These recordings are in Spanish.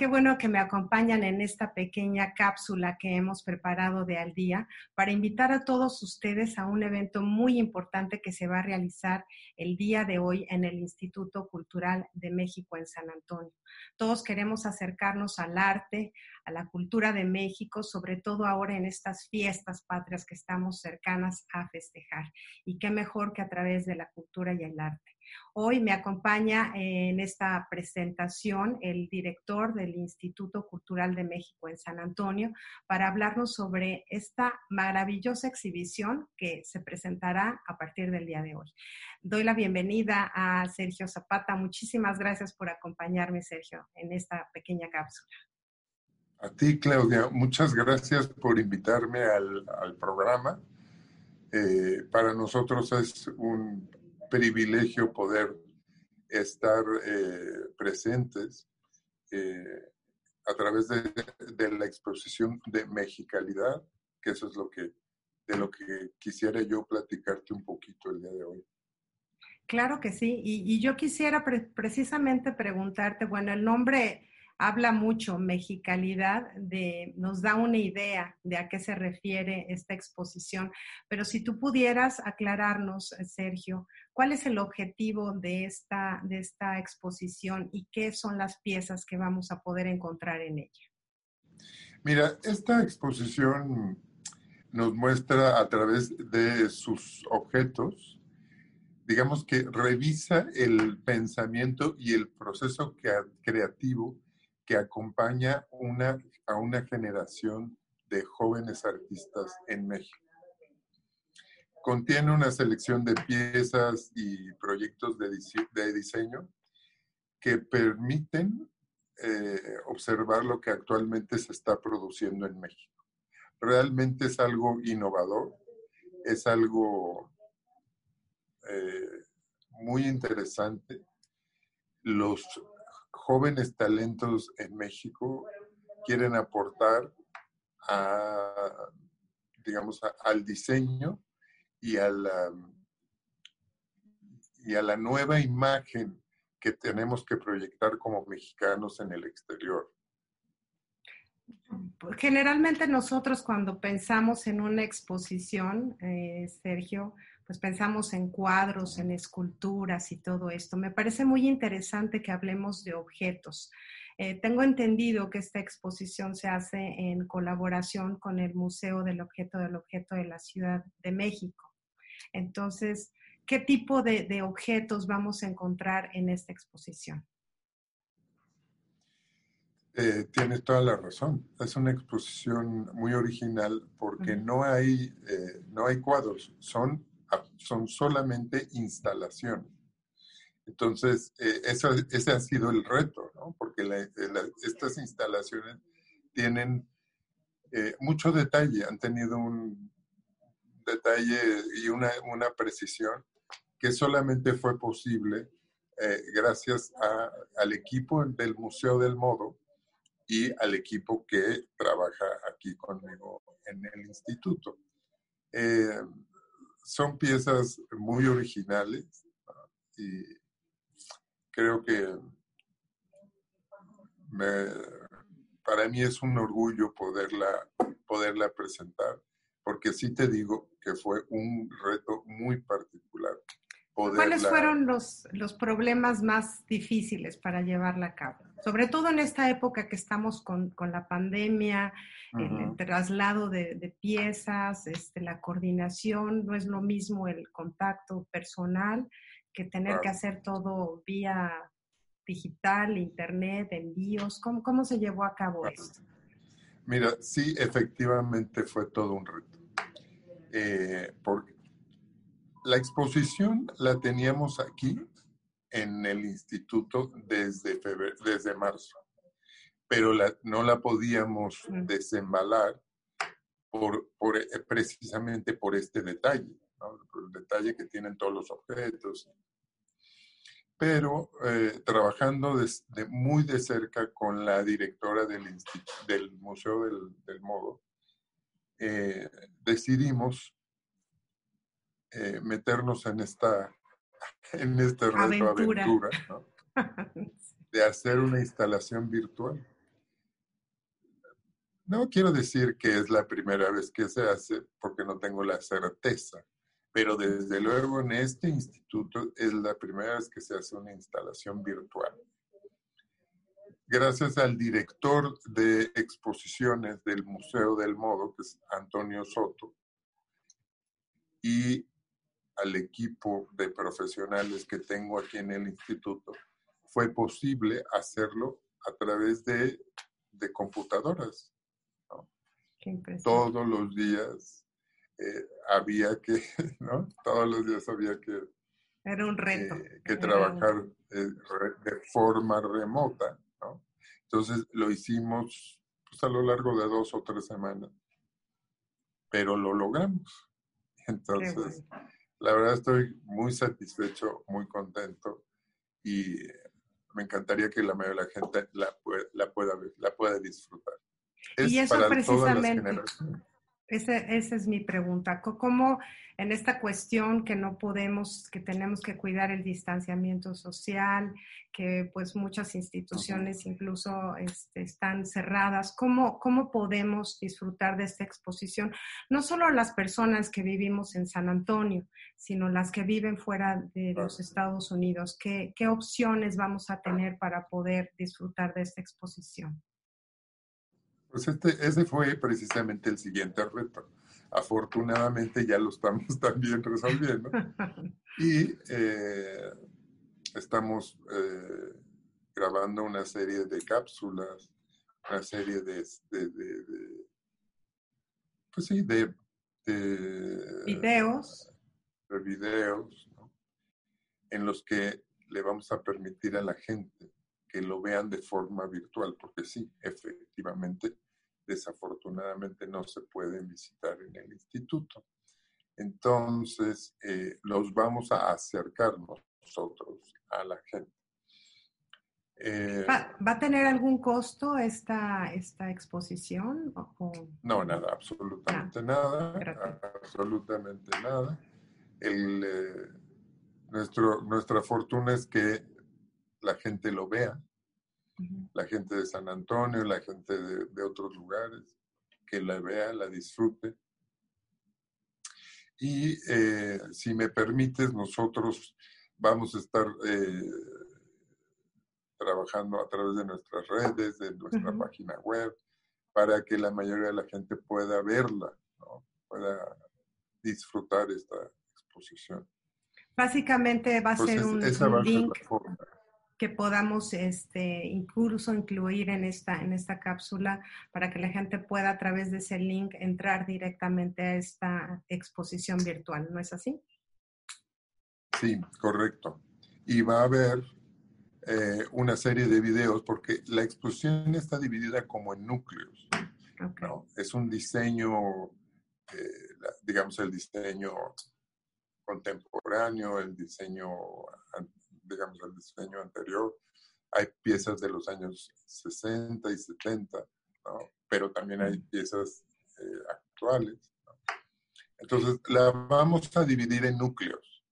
¿Qué bueno que me acompañan en esta pequeña cápsula que hemos preparado de al día para invitar a todos ustedes a un evento muy importante que se va a realizar el día de hoy en el Instituto Cultural de México en San Antonio. Todos queremos acercarnos al arte, a la cultura de México, sobre todo ahora en estas fiestas patrias que estamos cercanas a festejar. Y qué mejor que a través de la cultura y el arte. Hoy me acompaña en esta presentación el director del Instituto Cultural de México en San Antonio para hablarnos sobre esta maravillosa exhibición que se presentará a partir del día de hoy. Doy la bienvenida a Sergio Zapata. Muchísimas gracias por acompañarme, Sergio, en esta pequeña cápsula. A ti, Claudia, muchas gracias por invitarme al, al programa. Eh, para nosotros es un privilegio poder estar eh, presentes eh, a través de, de, la exposición de Mexicalidad, que eso es lo que, de lo que quisiera yo platicarte un poquito el día de hoy. Claro que sí, y, yo quisiera pre precisamente preguntarte, bueno, el nombre habla mucho, mexicalidad, de, nos da una idea de a qué se refiere esta exposición, pero si tú pudieras aclararnos, Sergio, ¿cuál es el objetivo de esta, de esta exposición y qué son las piezas que vamos a poder encontrar en ella? Mira, esta exposición nos muestra a través de sus objetos, digamos que revisa el pensamiento y el proceso creativo que acompaña a una generación de jóvenes artistas en México. Contiene una selección de piezas y proyectos de diseño que permiten eh, observar lo que actualmente se está produciendo en México. Realmente es algo innovador, es algo eh, muy interesante. Los jóvenes talentos en México quieren aportar a, digamos, al diseño y a, la, y a la nueva imagen que tenemos que proyectar como mexicanos en el exterior. Generalmente nosotros cuando pensamos en una exposición, eh, Sergio, pues pensamos en cuadros, en esculturas y todo esto. Me parece muy interesante que hablemos de objetos. Eh, tengo entendido que esta exposición se hace en colaboración con el Museo del Objeto del Objeto de la Ciudad de México. Entonces, ¿qué tipo de, de objetos vamos a encontrar en esta exposición? Eh, tienes toda la razón. Es una exposición muy original porque uh -huh. no, hay, eh, no hay cuadros, son, son solamente instalaciones. Entonces, eh, ese ha sido el reto, ¿no? porque la, estas instalaciones tienen eh, mucho detalle, han tenido un detalle y una, una precisión que solamente fue posible eh, gracias al equipo del Museo del Modo, y al equipo que trabaja aquí conmigo en el instituto. Son piezas muy originales y creo que me, para mí es un orgullo poderla, poderla presentar porque sí te digo que fue un reto muy particular. ¿Cuáles fueron los, los problemas más difíciles para llevarla a cabo? Sobre todo en esta época que estamos con, con la pandemia, el, traslado de, de piezas, este, la coordinación, no es lo mismo el contacto personal que tener que hacer todo vía digital, internet, envíos. ¿Cómo, cómo se llevó a cabo Claro. esto? Mira, sí, efectivamente fue todo un reto. Eh, porque la exposición la teníamos aquí en el instituto desde, febrero, desde marzo, pero la- no la podíamos desembalar por, por, eh, precisamente por este detalle, ¿no? Por el detalle que tienen todos los objetos. Pero eh, trabajando des- de- muy de cerca con la directora del, del Museo del, del Modo, eh, decidimos eh, meternos en esta en este reto Aventura. aventura, ¿no? de hacer una instalación virtual. No quiero decir que es la primera vez que se hace porque no tengo la certeza, pero desde luego en este instituto es la primera vez que se hace una instalación virtual. Gracias al director de exposiciones del Museo del Modo, que es Antonio Soto, y al equipo de profesionales que tengo aquí en el instituto, fue posible hacerlo a través de, de computadoras. Todos los días eh, había que, ¿no? Todos los días había que, Era un reto. eh, que Era trabajar eh, re- de forma remota, ¿no? Entonces lo hicimos pues, a lo largo de dos o tres semanas, pero lo logramos. Entonces, bueno. La verdad estoy muy satisfecho, muy contento y me encantaría que la mayoría de la gente la, la pueda la pueda disfrutar. Y eso todas las precisamente. generaciones. Ese- esa es mi pregunta. ¿Cómo en esta cuestión que no podemos, que tenemos que cuidar el distanciamiento social, que pues muchas instituciones incluso este, están cerradas, ¿cómo, ¿cómo podemos disfrutar de esta exposición? No solo las personas que vivimos en San Antonio, sino las que viven fuera de los Estados Unidos. ¿Qué, qué opciones vamos a tener para poder disfrutar de esta exposición? Pues este, ese fue precisamente el siguiente reto. Afortunadamente ya lo estamos también resolviendo y eh, estamos eh, grabando una serie de cápsulas, una serie de, de- de- de- pues sí, de, de- Videos. de videos, ¿no? en los que le vamos a permitir a la gente que lo vean de forma virtual, porque sí, efectivamente, desafortunadamente no se pueden visitar en el instituto. Entonces, eh, los vamos a acercar nosotros a la gente. Eh, ¿Va, va a tener algún costo esta, esta exposición? o- No, nada, absolutamente nada, Gracias. absolutamente nada. El, eh, nuestro, nuestra fortuna es que la gente lo vea, la gente de San Antonio, la gente de, de otros lugares, que la vea, la disfrute. Y eh, si me permites, nosotros vamos a estar eh, trabajando a través de nuestras redes, de nuestra página web, para que la mayoría de la gente pueda verla, ¿no? pueda disfrutar esta exposición. Básicamente va a Pues ser es- un, esa un va a ser link la forma. Que podamos este, incluso incluir en esta, en esta cápsula para que la gente pueda a través de ese link entrar directamente a esta exposición virtual, ¿no es así? Sí, correcto. Y va a haber eh, una serie de videos porque la exposición está dividida como en núcleos. Ok. ¿no? Es un diseño, eh, digamos, el diseño contemporáneo, el diseño, digamos, el diseño anterior. Hay piezas de los años 60 y 70, ¿no? pero también hay piezas eh, actuales. ¿no? Entonces, la vamos a dividir en núcleos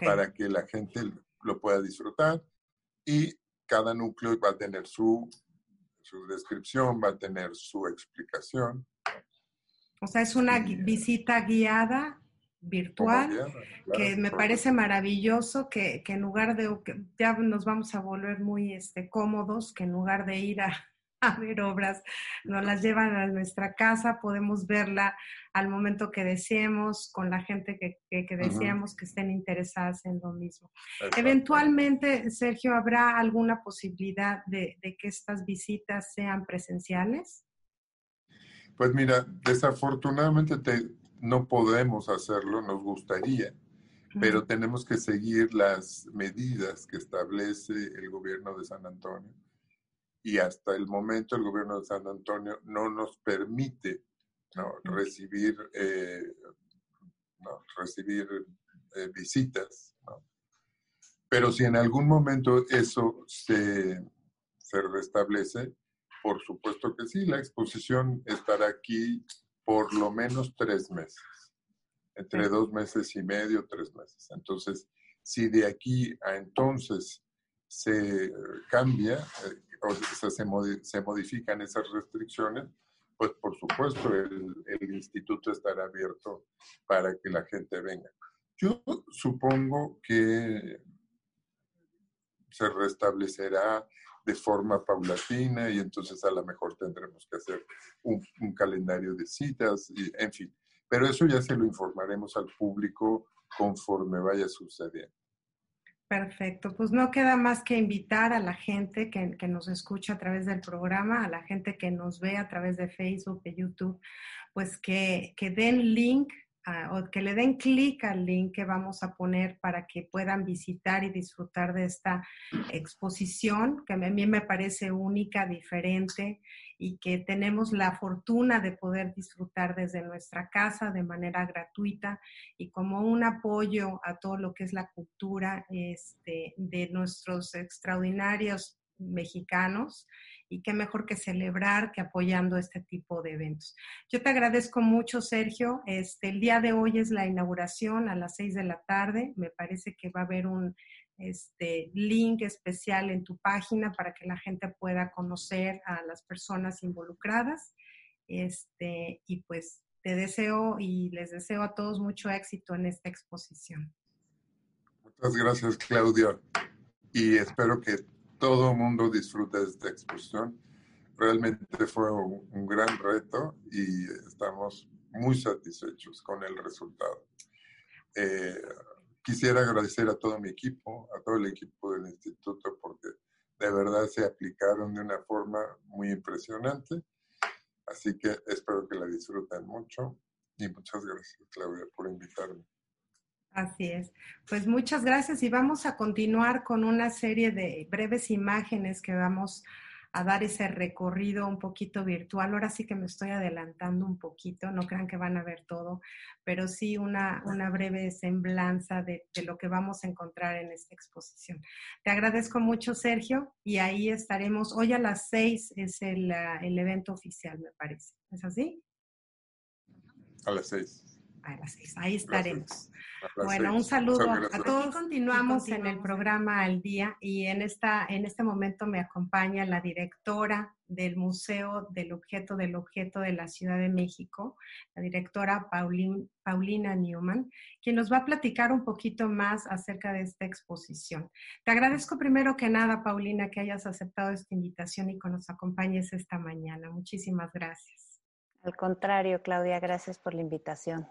para que la gente lo pueda disfrutar y cada núcleo va a tener su, su descripción, va a tener su explicación. O sea, es una visita guiada virtual que me parece maravilloso que, en lugar de, ya nos vamos a volver muy este, cómodos, que en lugar de ir a, a ver obras, nos las llevan a nuestra casa, podemos verla al momento que deseemos, con la gente que, que, deseamos que estén interesadas en lo mismo. Eventualmente, Sergio, ¿habrá alguna posibilidad de, de que estas visitas sean presenciales? Pues mira, desafortunadamente te, no podemos hacerlo, nos gustaría, pero tenemos que seguir las medidas que establece el gobierno de San Antonio y hasta el momento el gobierno de San Antonio no nos permite recibir, eh, recibir eh, visitas. Pero si en algún momento eso se, se restablece, por supuesto que sí, la exposición estará aquí por lo menos tres meses, entre dos meses y medio, tres meses. Entonces, si de aquí a entonces se cambia, eh, o sea, se, se, modifican esas restricciones, pues por supuesto el, el, instituto estará abierto para que la gente venga. Yo supongo que se restablecerá de forma paulatina y entonces a lo mejor tendremos que hacer un, un, calendario de citas, y, en fin. Pero eso ya se lo informaremos al público conforme vaya sucediendo. Perfecto, pues no queda más que invitar a la gente que, que, nos escucha a través del programa, a la gente que nos ve a través de Facebook, de YouTube, pues que, que den link o que le den clic al link que vamos a poner para que puedan visitar y disfrutar de esta exposición, que a mí me parece única, diferente y que tenemos la fortuna de poder disfrutar desde nuestra casa de manera gratuita y como un apoyo a todo lo que es la cultura este, de nuestros extraordinarios mexicanos y qué mejor que celebrar que apoyando este tipo de eventos. Yo te agradezco mucho, Sergio. Este, el día de hoy es la inauguración a las seis de la tarde. Me parece que va a haber un este, link especial en tu página para que la gente pueda conocer a las personas involucradas. Este, y pues te deseo y les deseo a todos mucho éxito en esta exposición. Muchas gracias, Claudia. Y espero que todo el mundo disfruta de esta exposición. Realmente fue un, gran reto y estamos muy satisfechos con el resultado. Eh, quisiera agradecer a todo mi equipo, a todo el equipo del instituto, porque de verdad se aplicaron de una forma muy impresionante. Así que espero que la disfruten mucho y muchas gracias, Claudia, por invitarme. Así es. Pues muchas gracias y vamos a continuar con una serie de breves imágenes que vamos a dar ese recorrido un poquito virtual. Ahora sí que me estoy adelantando un poquito, no crean que van a ver todo, pero sí una, una breve semblanza de, de, lo que vamos a encontrar en esta exposición. Te agradezco mucho, Sergio, y ahí estaremos. Hoy a las seis es el, el evento oficial, me parece. ¿Es así? A las seis. A las seis. Ahí estaremos. Bueno, un saludo a todos. Continuamos en el programa Al Día y en, esta, en este momento me acompaña la directora del Museo del Objeto del Objeto de la Ciudad de México, la directora Paulina Newman, quien nos va a platicar un poquito más acerca de esta exposición. Te agradezco primero que nada, Paulina, que hayas aceptado esta invitación y que nos acompañes esta mañana. Muchísimas gracias. Al contrario, Claudia, gracias por la invitación.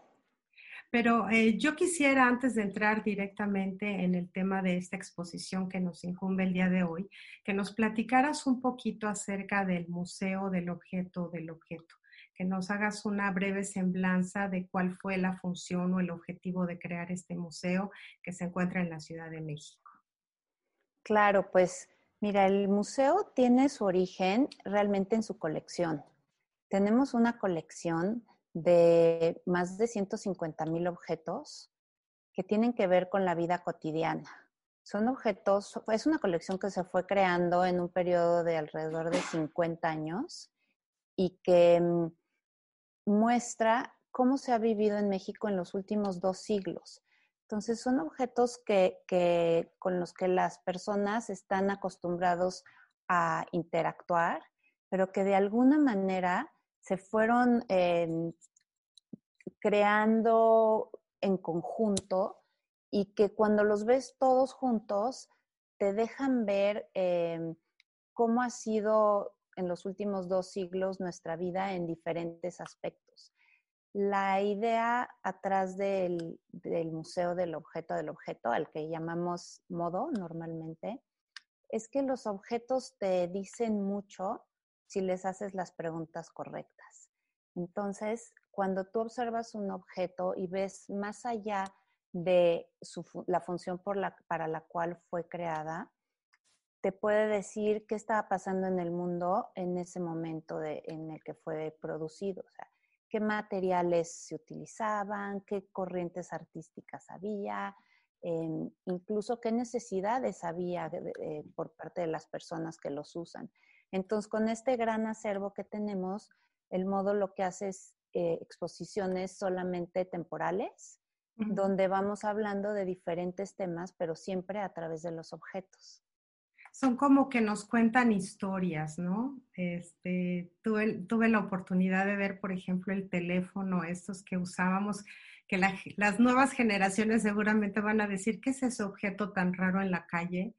Pero eh, yo quisiera, antes de entrar directamente en el tema de esta exposición que nos incumbe el día de hoy, que nos platicaras un poquito acerca del Museo del Objeto del Objeto, que nos hagas una breve semblanza de cuál fue la función o el objetivo de crear este museo que se encuentra en la Ciudad de México. Claro, pues mira, el museo tiene su origen realmente en su colección. Tenemos una colección de más de 150 mil objetos que tienen que ver con la vida cotidiana. Son objetos, es una colección que se fue creando en un periodo de alrededor de 50 años y que mm, muestra cómo se ha vivido en México en los últimos dos siglos. Entonces, son objetos que, con los que las personas están acostumbrados a interactuar, pero que de alguna manera se fueron eh, creando en conjunto y que cuando los ves todos juntos te dejan ver em, cómo ha sido en los últimos dos siglos nuestra vida en diferentes aspectos. La idea atrás del, del museo del objeto del objeto, al que llamamos modo normalmente, es que los objetos te dicen mucho si les haces las preguntas correctas. Entonces, cuando tú observas un objeto y ves más allá de la función para la cual fue creada, te puede decir qué estaba pasando en el mundo en ese momento en el que fue producido. Qué materiales se utilizaban, qué corrientes artísticas había, em, incluso qué necesidades había por parte de las personas que los usan. Entonces, con este gran acervo que tenemos, el modo lo que hace es eh, exposiciones solamente temporales, donde vamos hablando de diferentes temas, pero siempre a través de los objetos. Son como que nos cuentan historias, ¿no? Este, tuve, tuve la oportunidad de ver, por ejemplo, el teléfono, estos que usábamos, que las nuevas generaciones seguramente van a decir, ¿qué es ese objeto tan raro en la calle?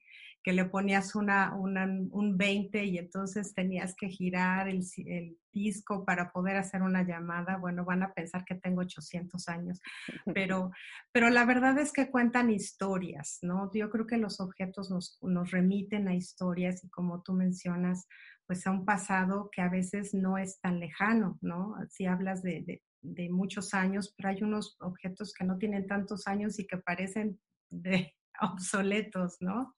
Que le ponías una, un 20 y entonces tenías que girar el, el, disco para poder hacer una llamada. Bueno, van a pensar que tengo 800 años, pero, pero la verdad es que cuentan historias, ¿no? Yo creo que los objetos nos, nos remiten a historias y como tú mencionas, pues a un pasado que a veces no es tan lejano, ¿no? Si hablas de, de, de muchos años, pero hay unos objetos que no tienen tantos años y que parecen de obsoletos, ¿no?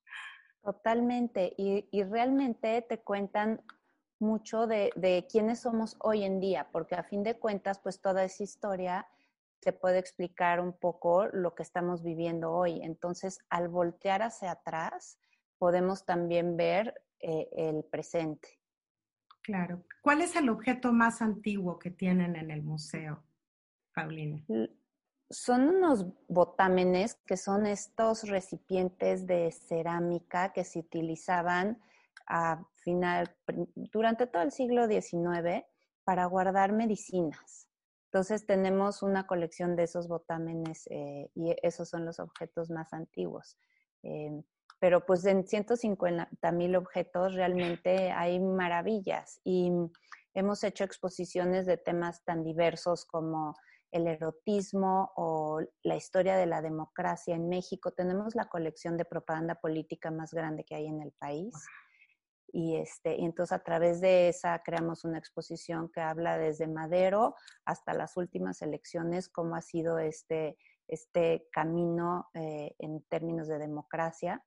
Totalmente. Y, y, realmente te cuentan mucho de, de, quiénes somos hoy en día, porque a fin de cuentas, pues toda esa historia te puede explicar un poco lo que estamos viviendo hoy. Entonces, al voltear hacia atrás, podemos también ver eh, el presente. Claro. ¿Cuál es el objeto más antiguo que tienen en el museo, Paulina? Son unos botámenes que son estos recipientes de cerámica que se utilizaban a final, durante todo el siglo XIX para guardar medicinas. Entonces tenemos una colección de esos botámenes eh, y esos son los objetos más antiguos. Eh, pero pues en 150 mil objetos realmente hay maravillas y hemos hecho exposiciones de temas tan diversos como el erotismo o la historia de la democracia en México. Tenemos la colección de propaganda política más grande que hay en el país. Y, este, y entonces a través de esa creamos una exposición que habla desde Madero hasta las últimas elecciones, cómo ha sido este, este camino eh, en términos de democracia.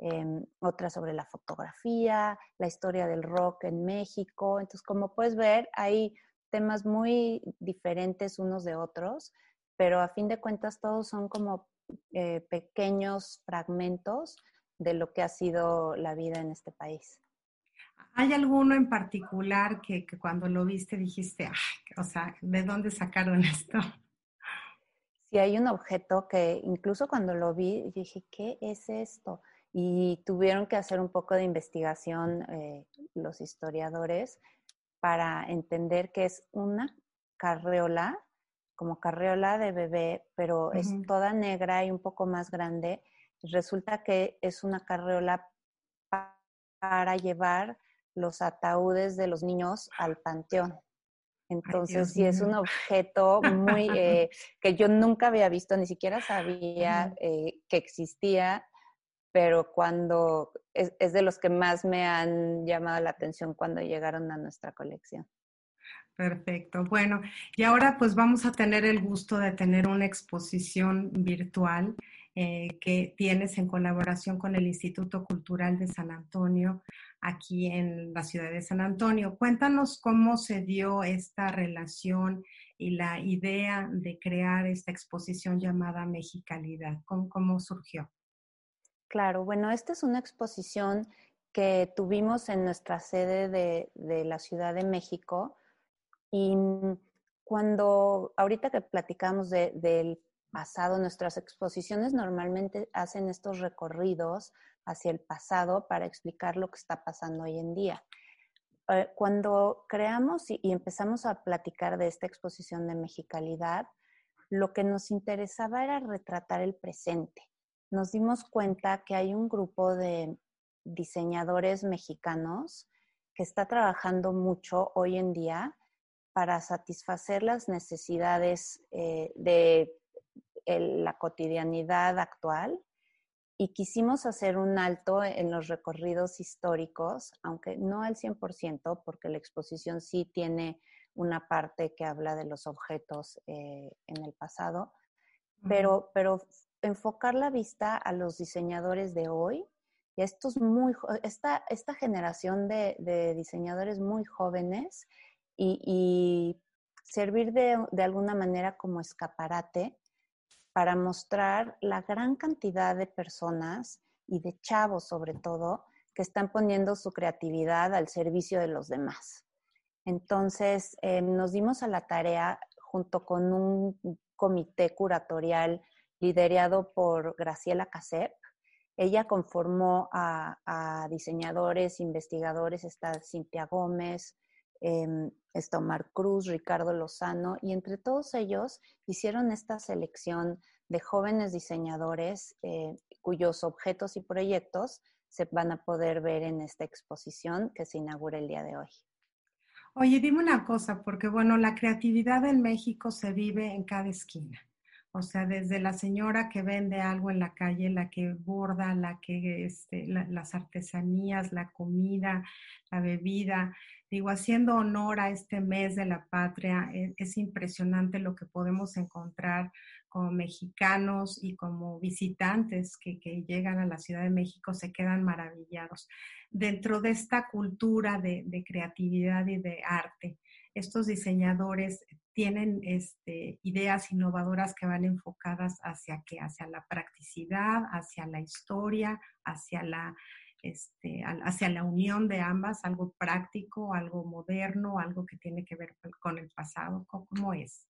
Em, otra sobre la fotografía, la historia del rock en México. Entonces, como puedes ver, hay temas muy diferentes unos de otros, pero a fin de cuentas todos son como eh, pequeños fragmentos de lo que ha sido la vida en este país. ¿Hay alguno en particular que, que cuando lo viste dijiste, o sea, ¿de dónde sacaron esto? Sí, hay un objeto que incluso cuando lo vi dije, ¿qué es esto? Y tuvieron que hacer un poco de investigación eh, los historiadores para entender que es una carreola, como carreola de bebé, pero es toda negra y un poco más grande. Resulta que es una carreola para llevar los ataúdes de los niños al panteón. Entonces, sí, es un objeto muy eh, que yo nunca había visto, ni siquiera sabía eh, que existía pero cuando es, de los que más me han llamado la atención cuando llegaron a nuestra colección. Perfecto. Bueno, y ahora pues vamos a tener el gusto de tener una exposición virtual eh, que tienes en colaboración con el Instituto Cultural de San Antonio aquí en la ciudad de San Antonio. Cuéntanos cómo se dio esta relación y la idea de crear esta exposición llamada Mexicalidad. ¿Cómo, cómo surgió? Claro, bueno, esta es una exposición que tuvimos en nuestra sede de, la Ciudad de México y cuando, ahorita que platicamos de, del pasado, nuestras exposiciones normalmente hacen estos recorridos hacia el pasado para explicar lo que está pasando hoy en día. eh, cuando creamos y, empezamos a platicar de esta exposición de Mexicalidad, lo que nos interesaba era retratar el presente. Nos dimos cuenta que hay un grupo de diseñadores mexicanos que está trabajando mucho hoy en día para satisfacer las necesidades eh, de el, la cotidianidad actual y quisimos hacer un alto en los recorridos históricos, aunque no al 100%, porque la exposición sí tiene una parte que habla de los objetos eh, en el pasado, pero, pero enfocar la vista a los diseñadores de hoy y estos muy, esta, esta generación de, diseñadores muy jóvenes y, y servir de, de, alguna manera como escaparate para mostrar la gran cantidad de personas y de chavos sobre todo que están poniendo su creatividad al servicio de los demás. Entonces, eh, nos dimos a la tarea junto con un comité curatorial liderado por Graciela Casep. Ella conformó a, diseñadores, investigadores, está Cintia Gómez, eh, está Omar Cruz, Ricardo Lozano, y entre todos ellos hicieron esta selección de jóvenes diseñadores eh, cuyos objetos y proyectos se van a poder ver en esta exposición que se inaugura el día de hoy. Oye, dime una cosa, porque bueno, la creatividad en México se vive en cada esquina. O sea, desde la señora que vende algo en la calle, la que borda, la que este, la, las artesanías, la comida, la bebida. Digo, haciendo honor a este mes de la patria, es, es impresionante lo que podemos encontrar como mexicanos y como visitantes que, que, llegan a la Ciudad de México se quedan maravillados. Dentro de esta cultura de, creatividad y de arte, estos diseñadores tienen este, ideas innovadoras que van enfocadas hacia qué, hacia la practicidad, hacia la historia, hacia la, este, hacia la unión de ambas, algo práctico, algo moderno, algo que tiene que ver con el pasado. ¿Cómo es?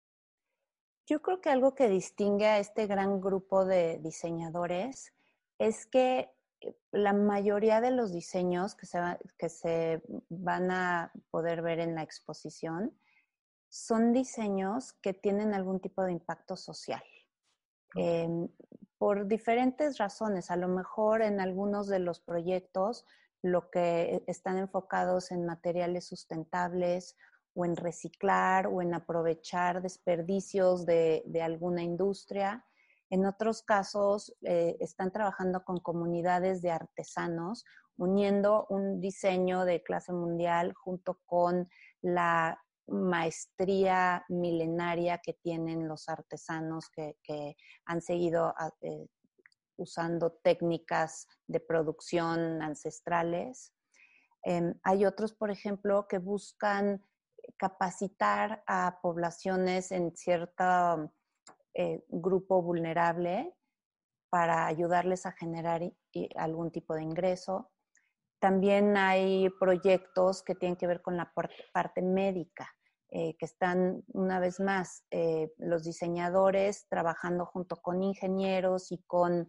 Yo creo que algo que distingue a este gran grupo de diseñadores es que eh, la mayoría de los diseños que se, va, que se van a poder ver en la exposición son diseños que tienen algún tipo de impacto social. Eh, por diferentes razones. A lo mejor en algunos de los proyectos lo que están enfocados en materiales sustentables o en reciclar o en aprovechar desperdicios de, de alguna industria. En otros casos eh, están trabajando con comunidades de artesanos, uniendo un diseño de clase mundial junto con la maestría milenaria que tienen los artesanos que, han seguido eh, usando técnicas de producción ancestrales. Eh, hay otros, por ejemplo, que buscan capacitar a poblaciones en cierto eh, grupo vulnerable para ayudarles a generar algún tipo de ingreso. También hay proyectos que tienen que ver con la parte médica, eh, que están una vez más eh, los diseñadores trabajando junto con ingenieros y con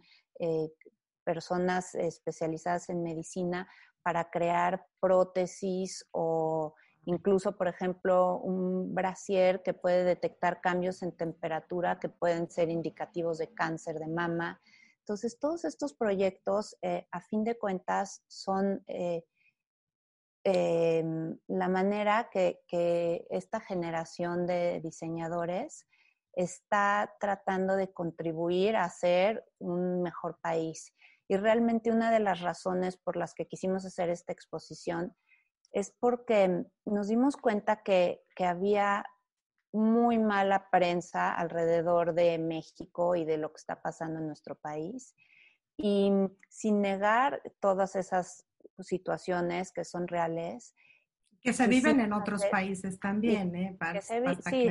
personas especializadas en medicina para crear prótesis o incluso, por ejemplo, un brasier que puede detectar cambios en temperatura que pueden ser indicativos de cáncer de mama. Entonces, todos estos proyectos, eh, a fin de cuentas, son eh, eh, la manera que, que, esta generación de diseñadores está tratando de contribuir a ser un mejor país. Y realmente una de las razones por las que quisimos hacer esta exposición es porque nos dimos cuenta que, que había muy mala prensa alrededor de México y de lo que está pasando en nuestro país. Y sin negar todas esas situaciones que son reales. Que se viven en otros países también, sí, ¿eh? Para, se vi, sí,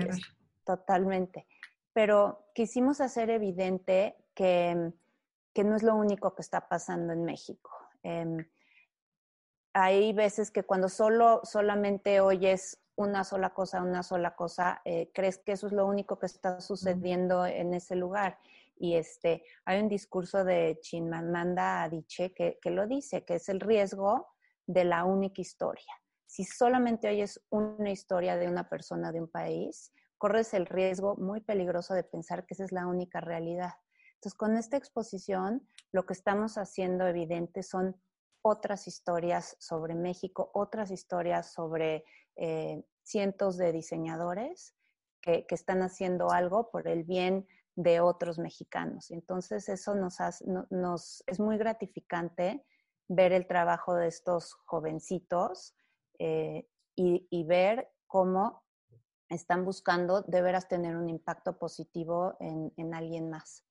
totalmente. Pero quisimos hacer evidente que, que, no es lo único que está pasando en México. Eh, hay veces que cuando solo, solamente oyes una sola cosa, una sola cosa, eh, crees que eso es lo único que está sucediendo en ese lugar. Y este, hay un discurso de Chinamanda Adichie que, que lo dice, que es el riesgo de la única historia. si solamente oyes una historia de una persona de un país, corres el riesgo muy peligroso de pensar que esa es la única realidad. Entonces, con esta exposición, lo que estamos haciendo evidente son otras historias sobre México, otras historias sobre eh, cientos de diseñadores que, están haciendo algo por el bien de otros mexicanos. Entonces, eso nos, nos es muy gratificante ver el trabajo de estos jovencitos eh, y, ver cómo están buscando de veras tener un impacto positivo en alguien más.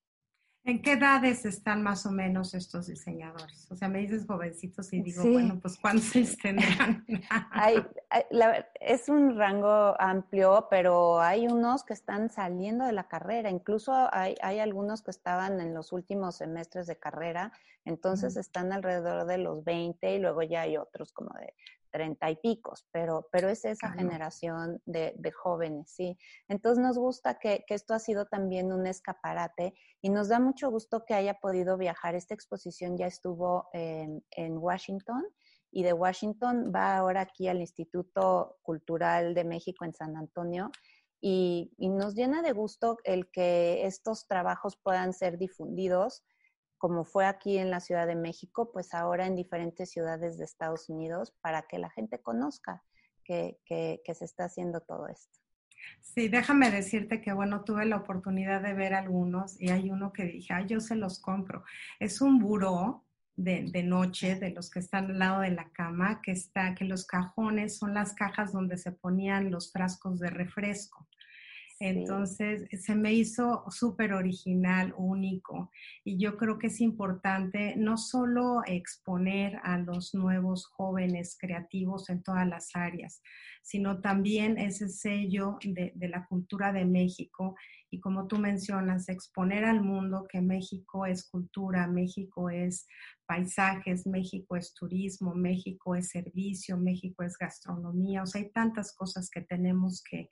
¿En qué edades están más o menos estos diseñadores? O sea, me dices jovencitos y digo, bueno, pues ¿cuántos tendrán? es un rango amplio, pero hay unos que están saliendo de la carrera. Incluso hay, algunos que estaban en los últimos semestres de carrera, entonces están alrededor de los 20 y luego ya hay otros como de treinta y picos, pero, pero es esa generación de, jóvenes, ¿sí? Entonces nos gusta que, esto ha sido también un escaparate y nos da mucho gusto que haya podido viajar. Esta exposición ya estuvo en, Washington y de Washington va ahora aquí al Instituto Cultural de México en San Antonio. Y, y, nos llena de gusto el que estos trabajos puedan ser difundidos como fue aquí en la Ciudad de México, pues ahora en diferentes ciudades de Estados Unidos para que la gente conozca que, se está haciendo todo esto. Sí, déjame decirte que, bueno, tuve la oportunidad de ver algunos y hay uno que dije, ay, yo se los compro. Es un buró de, de, noche, de los que están al lado de la cama, que está, que los cajones son las cajas donde se ponían los frascos de refresco. Entonces, se me hizo súper original, único. Y yo creo que es importante no solo exponer a los nuevos jóvenes creativos en todas las áreas, sino también ese sello de, de la cultura de México. Y como tú mencionas, exponer al mundo que México es cultura, México es paisajes, México es turismo, México es servicio, México es gastronomía. O sea, hay tantas cosas que tenemos que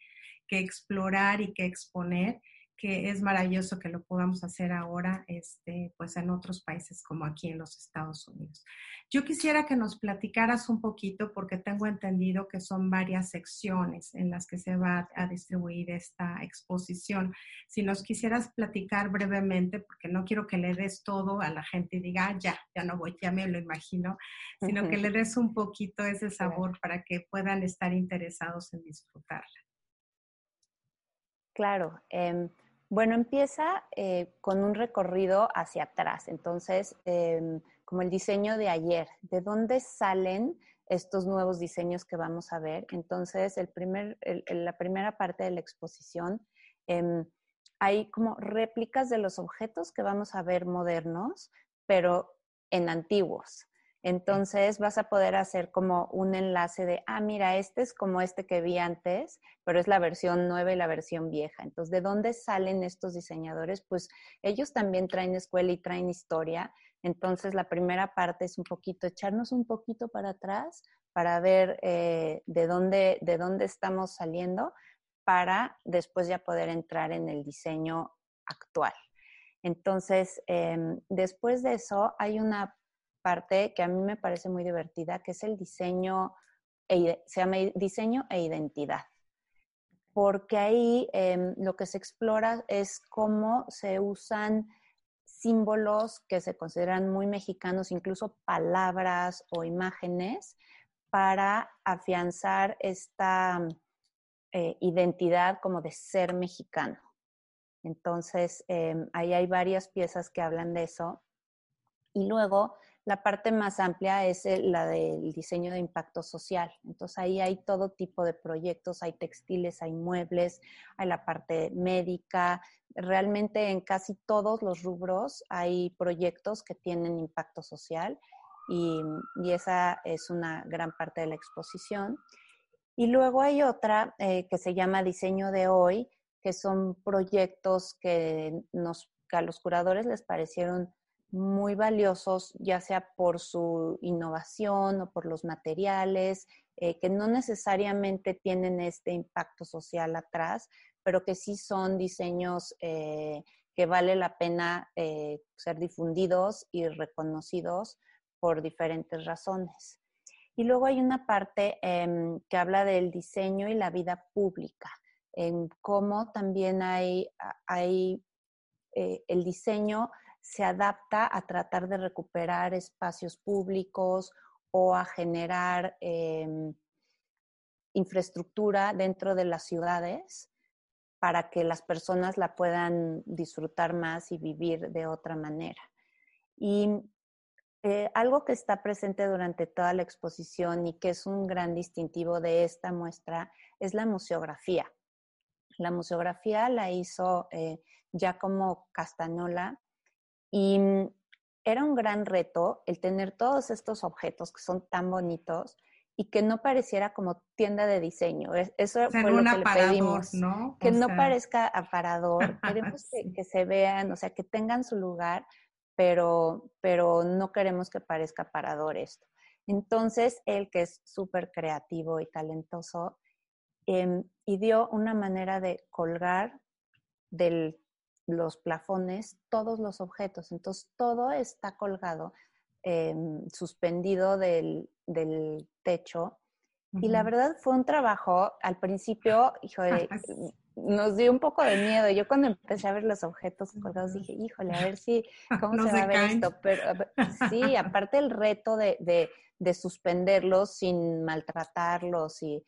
que explorar y que exponer, que es maravilloso que lo podamos hacer ahora, este, pues en otros países como aquí en los Estados Unidos. Yo quisiera que nos platicaras un poquito, porque tengo entendido que son varias secciones en las que se va a distribuir esta exposición. Si nos quisieras platicar brevemente, porque no quiero que le des todo a la gente y diga, ah, ya, ya no voy, ya me lo imagino, sino que le des un poquito ese sabor para que puedan estar interesados en disfrutarla. Claro. Em, bueno, empieza eh, con un recorrido hacia atrás. Entonces, em, como el diseño de ayer, ¿de dónde salen estos nuevos diseños que vamos a ver? Entonces, el primer, la primera parte de la exposición, em, hay como réplicas de los objetos que vamos a ver modernos, pero en antiguos. Entonces vas a poder hacer como un enlace de, ah, mira, este es como este que vi antes, pero es la versión nueva y la versión vieja. Entonces, ¿de dónde salen estos diseñadores? Pues ellos también traen escuela y traen historia. Entonces, la primera parte es un poquito, echarnos un poquito para atrás para ver eh, de, dónde, de dónde estamos saliendo para después ya poder entrar en el diseño actual. Entonces, em, después de eso, hay una parte que a mí me parece muy divertida, que es el diseño, e, se llama diseño e identidad. Porque ahí em, lo que se explora es cómo se usan símbolos que se consideran muy mexicanos, incluso palabras o imágenes, para afianzar esta eh, identidad como de ser mexicano. Entonces, em, ahí hay varias piezas que hablan de eso. Y luego la parte más amplia es la del diseño de impacto social. Entonces ahí hay todo tipo de proyectos, hay textiles, hay muebles, hay la parte médica. Realmente en casi todos los rubros hay proyectos que tienen impacto social y, esa es una gran parte de la exposición. Y luego hay otra eh, que se llama Diseño de Hoy, que son proyectos que, nos, que a los curadores les parecieron muy valiosos, ya sea por su innovación o por los materiales, eh, que no necesariamente tienen este impacto social atrás, pero que sí son diseños eh, que vale la pena eh, ser difundidos y reconocidos por diferentes razones. Y luego hay una parte em, que habla del diseño y la vida pública, en cómo también hay, hay eh, el diseño se adapta a tratar de recuperar espacios públicos o a generar em, infraestructura dentro de las ciudades para que las personas la puedan disfrutar más y vivir de otra manera. Y eh, algo que está presente durante toda la exposición y que es un gran distintivo de esta muestra es la museografía. La museografía la hizo eh, Giacomo Castanola y mm, era un gran reto el tener todos estos objetos que son tan bonitos y que no pareciera como tienda de diseño. Eso fue lo que le pedimos. ¿no? Que no parezca aparador. Queremos que, que, se vean, o sea, que tengan su lugar, pero, pero no queremos que parezca parador esto. Entonces, él que es súper creativo y talentoso, eh, dio una manera de colgar de los plafones todos los objetos. Entonces, todo está colgado, em, suspendido del, del techo. Y la verdad fue un trabajo, al principio, hijo de, nos dio un poco de miedo. Yo cuando empecé a ver los objetos colgados dije, híjole, a ver si, ¿cómo se va a ver esto? Pero sí, aparte el reto de, de, de, suspenderlos sin maltratarlos y...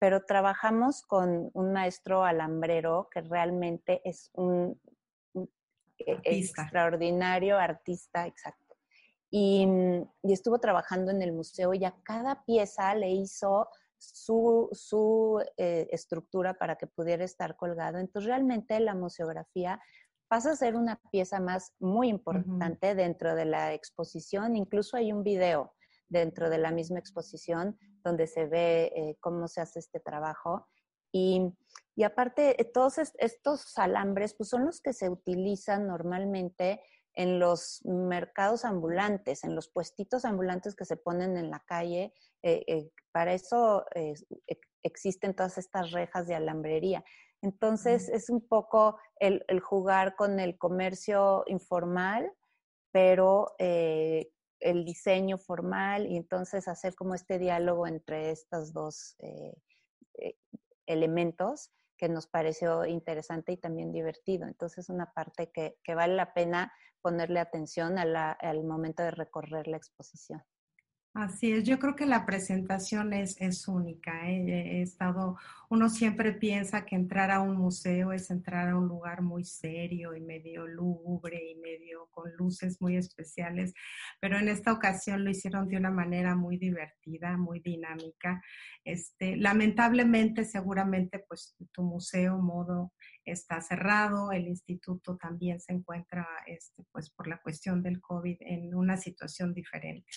Pero trabajamos con un maestro alambrero que realmente es un, e, extraordinario artista, exacto. Y, y, estuvo trabajando en el museo y a cada pieza le hizo su, su eh, estructura para que pudiera estar colgado. Entonces, realmente la museografía pasa a ser una pieza más muy importante dentro de la exposición. Incluso hay un video dentro de la misma exposición donde se ve eh, cómo se hace este trabajo. Y, y aparte, eh, todos estos alambres pues son los que se utilizan normalmente en los mercados ambulantes, en los puestitos ambulantes que se ponen en la calle. Eh, eh, para eso eh, existen todas estas rejas de alambrería. Entonces, es un poco el, jugar con el comercio informal, pero el diseño formal y entonces hacer como este diálogo entre estos dos elementos que nos pareció interesante y también divertido. Entonces, una parte que, que vale la pena ponerle atención al momento de recorrer la exposición. Así es, yo creo que la presentación es, es única. ¿eh? He estado, uno siempre piensa que entrar a un museo es entrar a un lugar muy serio y medio lúgubre y medio con luces muy especiales, pero en esta ocasión lo hicieron de una manera muy divertida, muy dinámica. Este, lamentablemente, seguramente, pues tu museo modo está cerrado, el instituto también se encuentra, este, pues por la cuestión del COVID, en una situación diferente.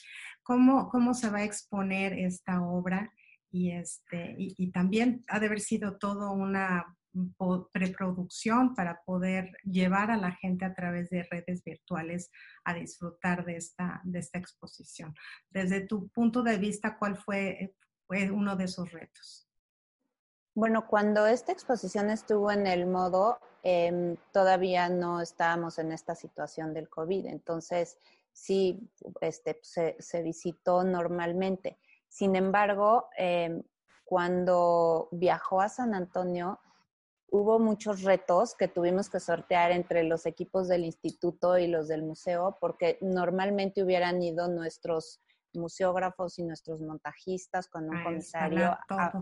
¿Cómo, cómo se va a exponer esta obra? Y, este, y, también ha de haber sido todo una preproducción para poder llevar a la gente a través de redes virtuales a disfrutar de esta, de esta exposición. Desde tu punto de vista, ¿cuál fue, fue uno de esos retos? Bueno, cuando esta exposición estuvo en el modo, em, todavía no estábamos en esta situación del COVID, entonces sí, este, se, visitó normalmente. Sin embargo, em, cuando viajó a San Antonio, hubo muchos retos que tuvimos que sortear entre los equipos del instituto y los del museo, porque normalmente hubieran ido nuestros museógrafos y nuestros montajistas con un comisario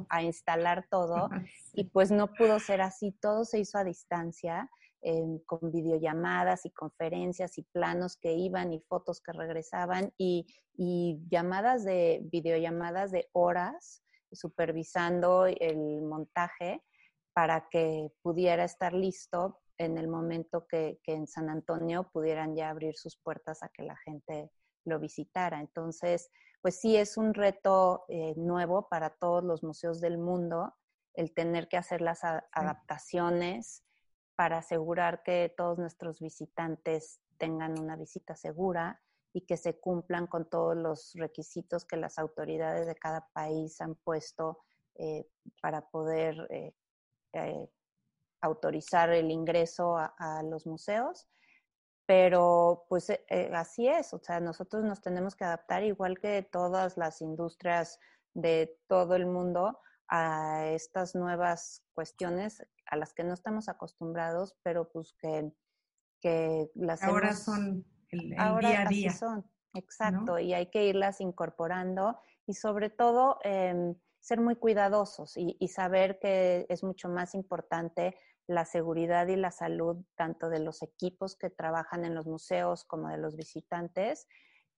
a, instalar todo y pues no pudo ser así, todo se hizo a distancia. Em, con videollamadas y conferencias y planos que iban y fotos que regresaban y, y llamadas de videollamadas de horas supervisando el montaje para que pudiera estar listo en el momento que, que, en San Antonio pudieran ya abrir sus puertas a que la gente lo visitara. Entonces, pues sí es un reto eh, nuevo para todos los museos del mundo el tener que hacer las adaptaciones para asegurar que todos nuestros visitantes tengan una visita segura y que se cumplan con todos los requisitos que las autoridades de cada país han puesto eh, para poder eh, autorizar el ingreso a, los museos pero pues eh, eh, así es, o sea, nosotros nos tenemos que adaptar igual que todas las industrias de todo el mundo a estas nuevas cuestiones a las que no estamos acostumbrados, pero pues que, que las ahora son el, ahora día a día. Así son, exacto, y hay que irlas incorporando y sobre todo em, ser muy cuidadosos y, y, saber que es mucho más importante la seguridad y la salud tanto de los equipos que trabajan en los museos como de los visitantes,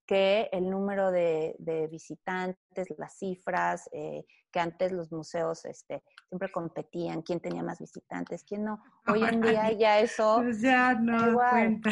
que el número de, visitantes, las cifras, eh, que antes los museos este, siempre competían, quién tenía más visitantes, quién no. Hoy en día ya eso... Pues ya no cuenta.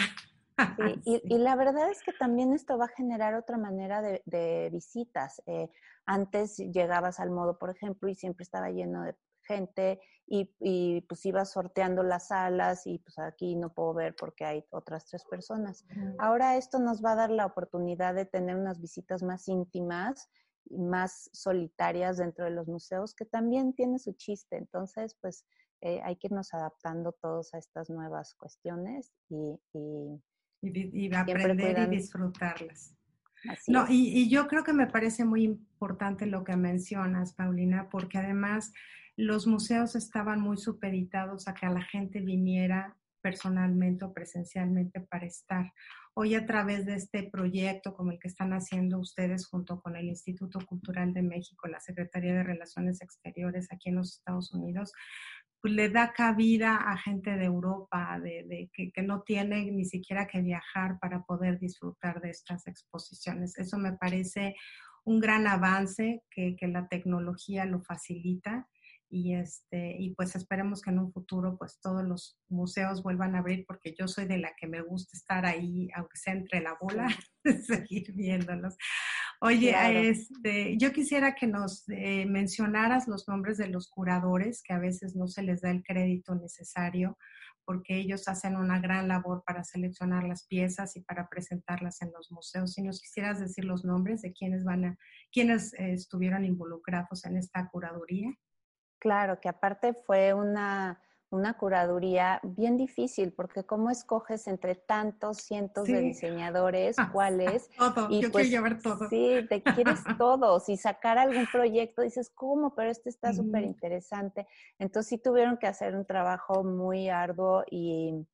y, la verdad es que también esto va a generar otra manera de, visitas. Eh, antes llegabas al modo, por ejemplo, y siempre estaba lleno de gente y, y, pues iba sorteando las salas y pues aquí no puedo ver porque hay otras tres personas. Ahora esto nos va a dar la oportunidad de tener unas visitas más íntimas y más solitarias dentro de los museos que también tiene su chiste. Entonces, pues eh, hay que irnos adaptando todos a estas nuevas cuestiones y, y, y, aprender y disfrutarlas. no, y, y, yo creo que me parece muy importante lo que mencionas, Paulina, porque además los museos estaban muy supeditados a que la gente viniera personalmente o presencialmente para estar. Hoy a través de este proyecto como el que están haciendo ustedes junto con el Instituto Cultural de México, la Secretaría de Relaciones Exteriores aquí en los Estados Unidos, pues le da cabida a gente de Europa, de, que, no tiene ni siquiera que viajar para poder disfrutar de estas exposiciones. Eso me parece un gran avance que, que la tecnología lo facilita y este y pues esperemos que en un futuro pues todos los museos vuelvan a abrir porque yo soy de la que me gusta estar ahí aunque sea entre la bola seguir viéndolos oye este yo quisiera que nos eh, mencionaras los nombres de los curadores que a veces no se les da el crédito necesario porque ellos hacen una gran labor para seleccionar las piezas y para presentarlas en los museos. Si nos quisieras decir los nombres de quienes van a, quienes eh, estuvieron involucrados en esta curaduría. Claro, que aparte fue una, una curaduría bien difícil, porque cómo escoges entre tantos cientos de diseñadores, cuáles. Todo, y yo pues, quiero llevar todo. Sí, te quieres todos y sacar algún proyecto, dices, ¿cómo? Pero este está súper interesante. Entonces sí tuvieron que hacer un trabajo muy arduo y,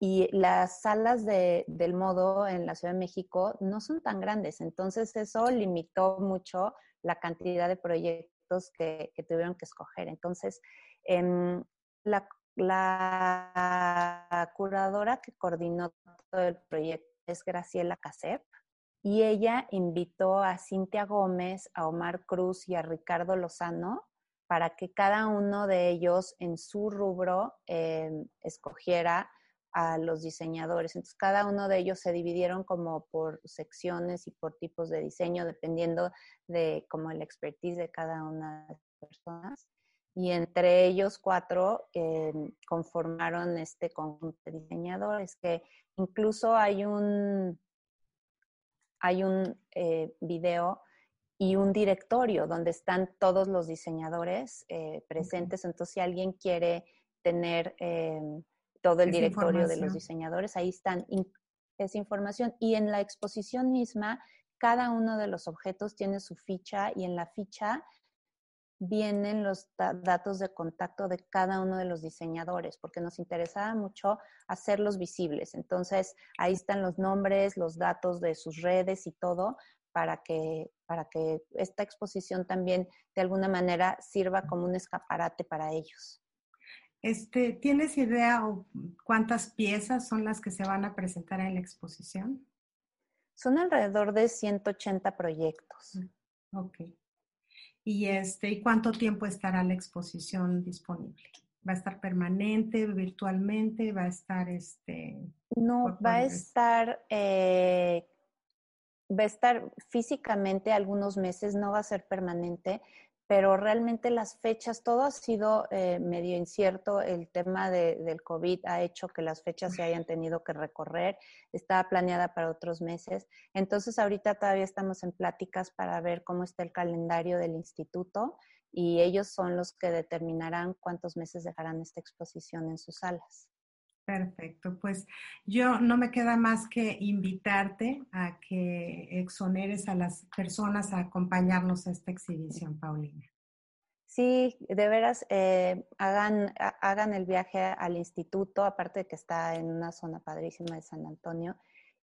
y las salas de, del modo en la Ciudad de México no son tan grandes, entonces eso limitó mucho la cantidad de proyectos que, tuvieron que escoger. Entonces, em, la, curadora que coordinó todo el proyecto es Graciela Casep y ella invitó a Cintia Gómez, a Omar Cruz y a Ricardo Lozano para que cada uno de ellos en su rubro em, escogiera a los diseñadores. Entonces, cada uno de ellos se dividieron como por secciones y por tipos de diseño, dependiendo de como el expertise de cada una de las personas. Y entre ellos cuatro eh, conformaron este conjunto de diseñadores, que incluso hay un, hay un eh, video y un directorio donde están todos los diseñadores eh, presentes. Entonces, si alguien quiere tener todo el directorio de los diseñadores, ahí están esa información. Y en la exposición misma, cada uno de los objetos tiene su ficha y en la ficha vienen los datos de contacto de cada uno de los diseñadores, porque nos interesaba mucho hacerlos visibles. Entonces, ahí están los nombres, los datos de sus redes y todo, para que, para que esta exposición también de alguna manera sirva como un escaparate para ellos. Este, ¿Tienes idea o cuántas piezas son las que se van a presentar en la exposición? Son alrededor de 180 proyectos. Mm, ok. ¿Y, este, ¿Y cuánto tiempo estará la exposición disponible? ¿Va a estar permanente, virtualmente? ¿Va a estar este? No, va a estar, eh, va a estar físicamente algunos meses, no va a ser permanente pero realmente las fechas, todo ha sido eh, medio incierto. El tema del COVID ha hecho que las fechas se hayan tenido que recorrer. Estaba planeada para otros meses. Entonces, ahorita todavía estamos en pláticas para ver cómo está el calendario del instituto y ellos son los que determinarán cuántos meses dejarán esta exposición en sus salas. Perfecto, pues yo no me queda más que invitarte a que exoneres a las personas a acompañarnos a esta exhibición, Paulina. Sí, de veras, eh, hagan, hagan el viaje al instituto, aparte de que está en una zona padrísima de San Antonio,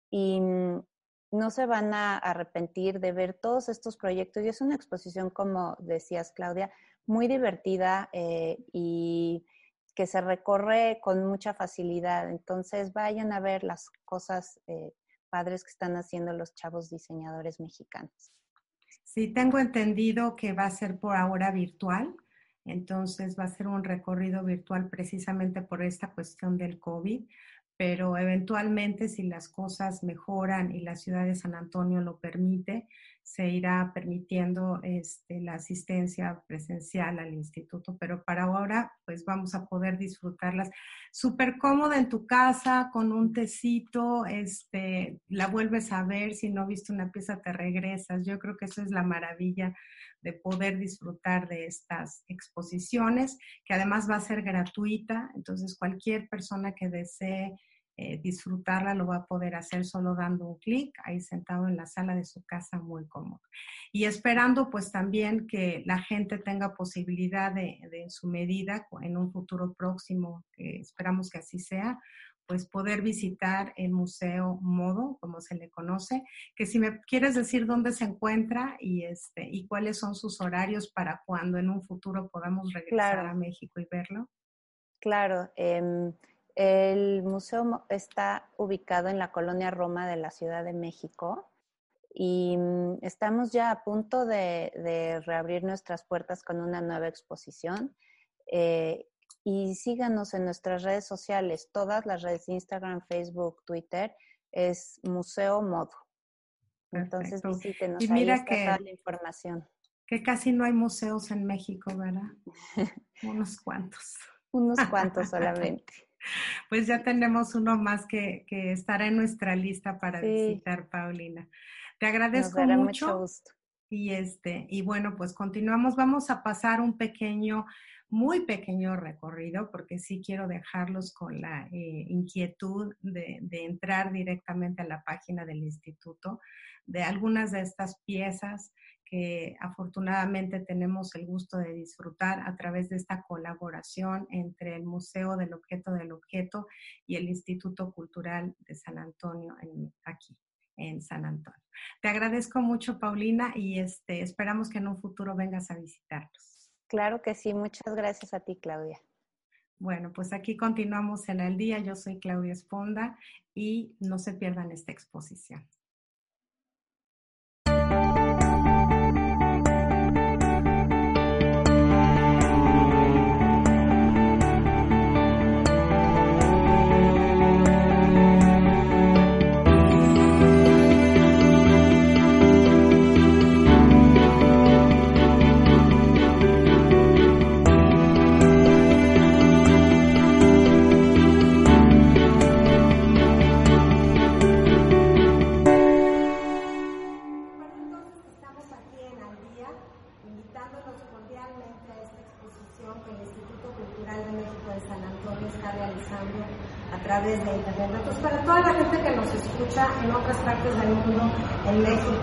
y no se van a arrepentir de ver todos estos proyectos. Y es una exposición, como decías, Claudia, muy divertida eh, y que se recorre con mucha facilidad. Entonces, vayan a ver las cosas eh, padres que están haciendo los chavos diseñadores mexicanos. Sí, tengo entendido que va a ser por ahora virtual, entonces va a ser un recorrido virtual precisamente por esta cuestión del COVID, pero eventualmente si las cosas mejoran y la ciudad de San Antonio lo permite, se irá permitiendo este, la asistencia presencial al instituto, pero para ahora pues vamos a poder disfrutarlas súper cómoda en tu casa con un tecito, este, la vuelves a ver, si no viste una pieza te regresas. Yo creo que eso es la maravilla de poder disfrutar de estas exposiciones, que además va a ser gratuita, entonces cualquier persona que desee eh, disfrutarla lo va a poder hacer solo dando un clic ahí sentado en la sala de su casa muy cómodo. Y esperando pues también que la gente tenga posibilidad de, de en su medida, en un futuro próximo, que esperamos que así sea, pues poder visitar el Museo Modo, como se le conoce, que si me quieres decir dónde se encuentra y, este, y cuáles son sus horarios para cuando en un futuro podamos regresar a México y verlo. Claro, eh, el museo está ubicado en la colonia Roma de la Ciudad de México y mm, estamos ya a punto de, reabrir nuestras puertas con una nueva exposición. Eh, y síganos en nuestras redes sociales, todas las redes Instagram, Facebook, Twitter, es Museo Modo. Entonces visítenos, y mira que, toda la información. Que casi no hay museos en México, ¿verdad? Unos cuantos. Unos cuantos solamente. Pues ya tenemos uno más que, que estará en nuestra lista para visitar, Paulina. Te agradezco mucho. Y este, y bueno, pues continuamos. Vamos a pasar un pequeño, muy pequeño recorrido, porque sí quiero dejarlos con la eh, inquietud de, de entrar directamente a la página del instituto, de algunas de estas piezas que afortunadamente tenemos el gusto de disfrutar a través de esta colaboración entre el Museo del Objeto del Objeto y el Instituto Cultural de San Antonio aquí en San Antonio. Te agradezco mucho, Paulina, y este, esperamos que en un futuro vengas a visitarnos. Claro que sí, muchas gracias a ti, Claudia. Bueno, pues aquí continuamos en el día. Yo soy Claudia Esponda y no se pierdan esta exposición.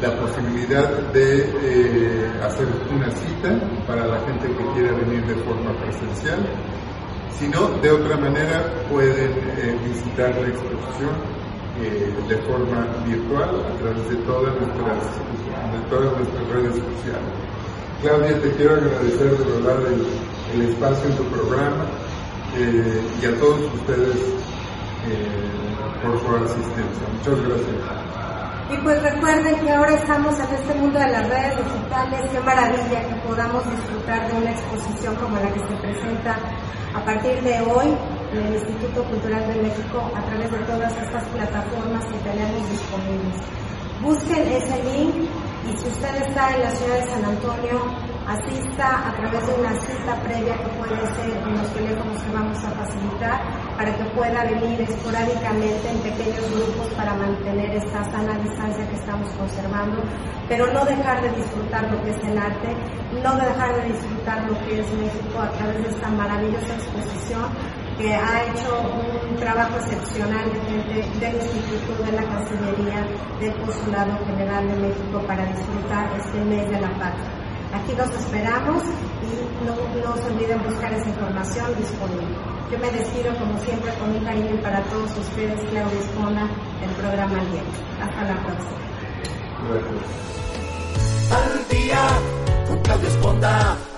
la posibilidad de eh, hacer una cita para la gente que quiera venir de forma presencial. Si no, de otra manera pueden visitar la exposición de forma virtual a través de todas nuestras todas nuestras redes sociales. Claudia, te quiero agradecer de verdad el, espacio en tu programa eh, y a todos ustedes eh, por su asistencia. Muchas gracias. Y pues recuerden que ahora estamos en este mundo de las redes digitales, qué maravilla que podamos disfrutar de una exposición como la que se presenta a partir de hoy en el Instituto Cultural de México a través de todas estas plataformas que tenemos disponibles. Busquen ese link Y si usted está en la ciudad de San Antonio, asista a través de una cita previa que puede ser en los teléfonos que vamos a facilitar para que pueda venir esporádicamente en pequeños grupos para mantener esta sana distancia que estamos conservando, pero no dejar de disfrutar lo que es el arte, no dejar de disfrutar lo que es México a través de esta maravillosa exposición que ha hecho un trabajo excepcional de gente del Instituto de la Cancillería del Consulado General de México para disfrutar este mes de la patria. Aquí los esperamos y no, no se olviden buscar esa información disponible. Yo me despido como siempre con mi cariño para todos ustedes, Claudia Esponda, del programa Al Hasta la próxima. Al día con Claudia Esponda.